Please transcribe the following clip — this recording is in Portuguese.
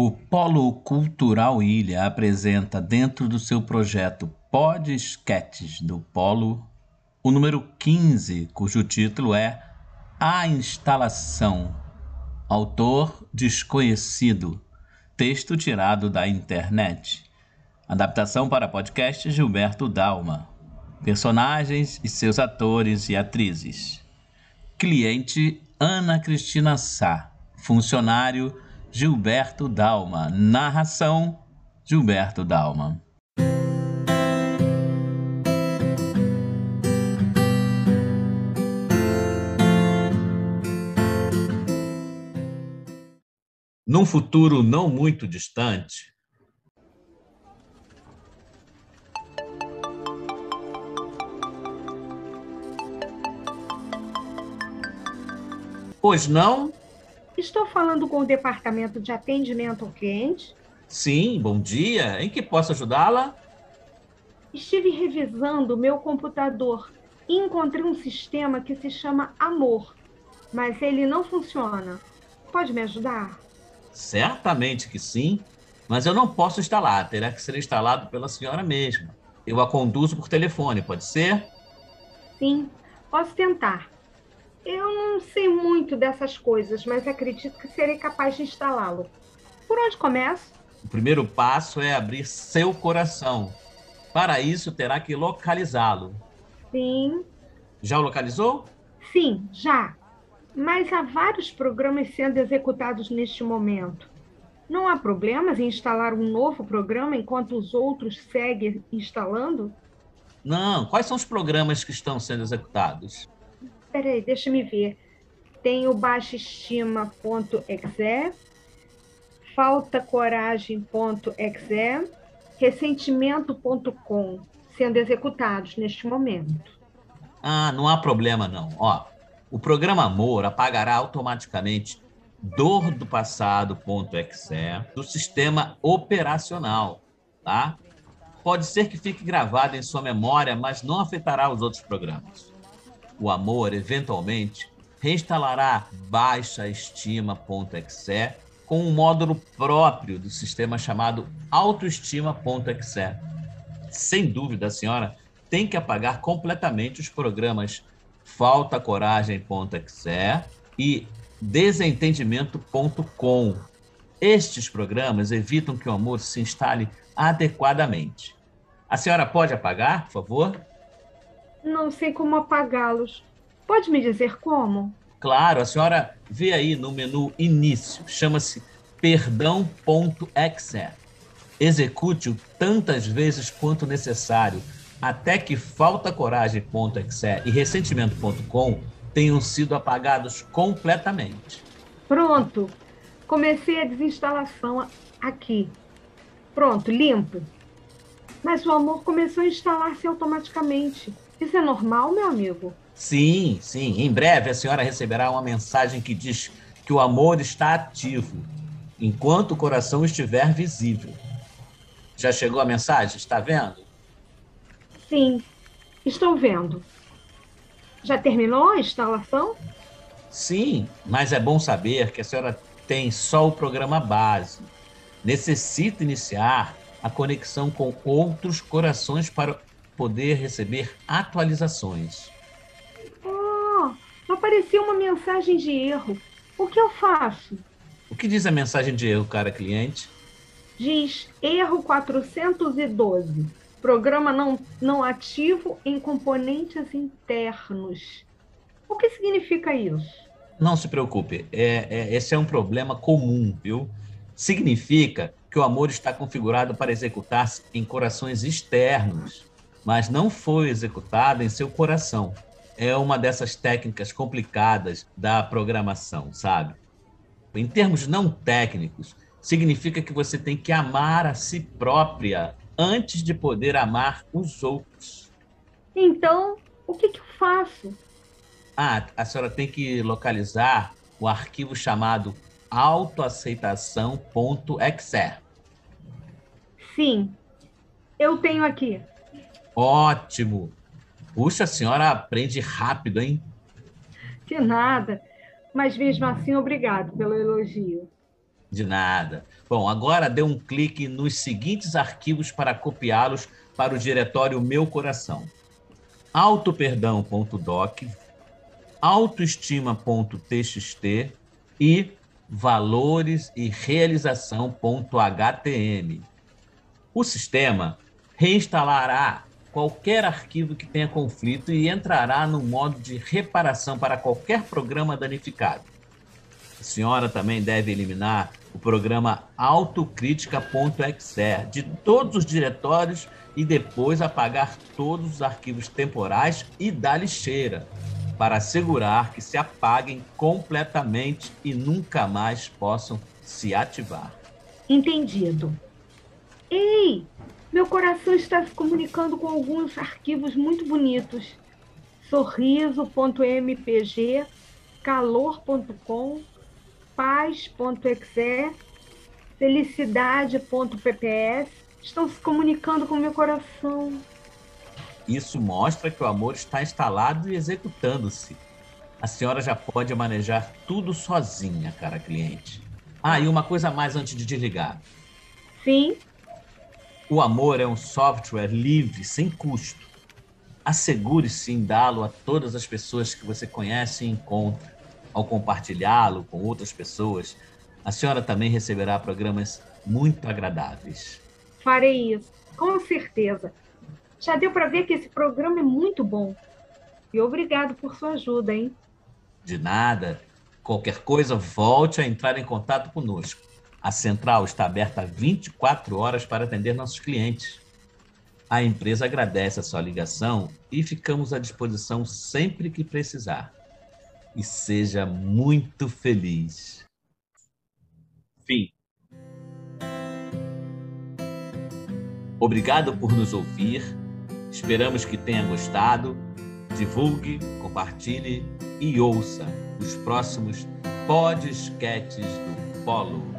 O Polo Cultural Ilha apresenta, dentro do seu projeto Pod Sketches do Polo, o número 15, cujo título é A Instalação. Autor desconhecido. Texto tirado da internet. Adaptação para podcast Gilberto Dalma. Personagens e seus atores e atrizes. Cliente Ana Cristina Sá. Funcionário Gilberto Dalma. Narração Gilberto Dalma. Num futuro não muito distante, Pois não? Estou falando com o departamento de atendimento ao cliente. Sim, bom dia. Em que posso ajudá-la? Estive revisando o meu computador e encontrei um sistema que se chama Amor, mas ele não funciona. Pode me ajudar? Certamente que sim, mas eu não posso instalar. Terá que ser instalado pela senhora mesma. Eu a conduzo por telefone, pode ser? Sim, posso tentar. Eu não sei muito dessas coisas, mas acredito que serei capaz de instalá-lo. Por onde começo? O primeiro passo é abrir seu coração. Para isso, terá que localizá-lo. Sim. Já o localizou? Sim, já. Mas há vários programas sendo executados neste momento. Não há problemas em instalar um novo programa enquanto os outros seguem instalando? Não. Quais são os programas que estão sendo executados? Peraí, deixa me ver. Tem o baixaestima.exe, faltacoragem.exe, ressentimento.com sendo executados neste momento. Ah, não há problema não. Ó, o programa Amor apagará automaticamente dor do passado.exe do sistema operacional, tá? Pode ser que fique gravado em sua memória, mas não afetará os outros programas o amor, eventualmente, reinstalará baixaestima.exe com um módulo próprio do sistema chamado autoestima.exe. Sem dúvida, a senhora tem que apagar completamente os programas faltacoragem.exe e desentendimento.com. Estes programas evitam que o amor se instale adequadamente. A senhora pode apagar, por favor? Não sei como apagá-los. Pode me dizer como? Claro, a senhora vê aí no menu Início, chama-se perdão.exe. Execute-o tantas vezes quanto necessário, até que faltacoragem.exe e ressentimento.com tenham sido apagados completamente. Pronto. Comecei a desinstalação aqui. Pronto, limpo. Mas o amor começou a instalar-se automaticamente. Isso é normal, meu amigo? Sim, sim. Em breve a senhora receberá uma mensagem que diz que o amor está ativo enquanto o coração estiver visível. Já chegou a mensagem? Está vendo? Sim, estou vendo. Já terminou a instalação? Sim, mas é bom saber que a senhora tem só o programa base. Necessita iniciar a conexão com outros corações para poder receber atualizações. Oh, apareceu uma mensagem de erro. O que eu faço? O que diz a mensagem de erro, cara cliente? Diz erro 412. Programa não, não ativo em componentes internos. O que significa isso? Não se preocupe, é, é, esse é um problema comum, viu? Significa que o amor está configurado para executar-se em corações externos mas não foi executada em seu coração. É uma dessas técnicas complicadas da programação, sabe? Em termos não técnicos, significa que você tem que amar a si própria antes de poder amar os outros. Então, o que, que eu faço? Ah, a senhora tem que localizar o arquivo chamado autoaceitação.exe. Sim, eu tenho aqui. Ótimo! Puxa, a senhora aprende rápido, hein? De nada. Mas mesmo assim, obrigado pelo elogio. De nada. Bom, agora dê um clique nos seguintes arquivos para copiá-los para o diretório Meu Coração: autoperdão.doc, autoestima.txt e valores e realização.htm. O sistema reinstalará qualquer arquivo que tenha conflito e entrará no modo de reparação para qualquer programa danificado. A senhora também deve eliminar o programa autocrítica.exe de todos os diretórios e depois apagar todos os arquivos temporais e da lixeira para assegurar que se apaguem completamente e nunca mais possam se ativar. Entendido. Ei, meu coração está se comunicando com alguns arquivos muito bonitos. Sorriso.mpg, calor.com, paz.exe, felicidade.pps estão se comunicando com meu coração. Isso mostra que o amor está instalado e executando-se. A senhora já pode manejar tudo sozinha, cara cliente. Ah, e uma coisa mais antes de desligar. Sim. O amor é um software livre, sem custo. Assegure-se em dá-lo a todas as pessoas que você conhece e encontra. Ao compartilhá-lo com outras pessoas, a senhora também receberá programas muito agradáveis. Farei isso, com certeza. Já deu para ver que esse programa é muito bom. E obrigado por sua ajuda, hein? De nada. Qualquer coisa, volte a entrar em contato conosco. A central está aberta 24 horas para atender nossos clientes. A empresa agradece a sua ligação e ficamos à disposição sempre que precisar. E seja muito feliz. Fim. Obrigado por nos ouvir Esperamos que tenha gostado. Divulgue, compartilhe e ouça os próximos podcasts do Polo.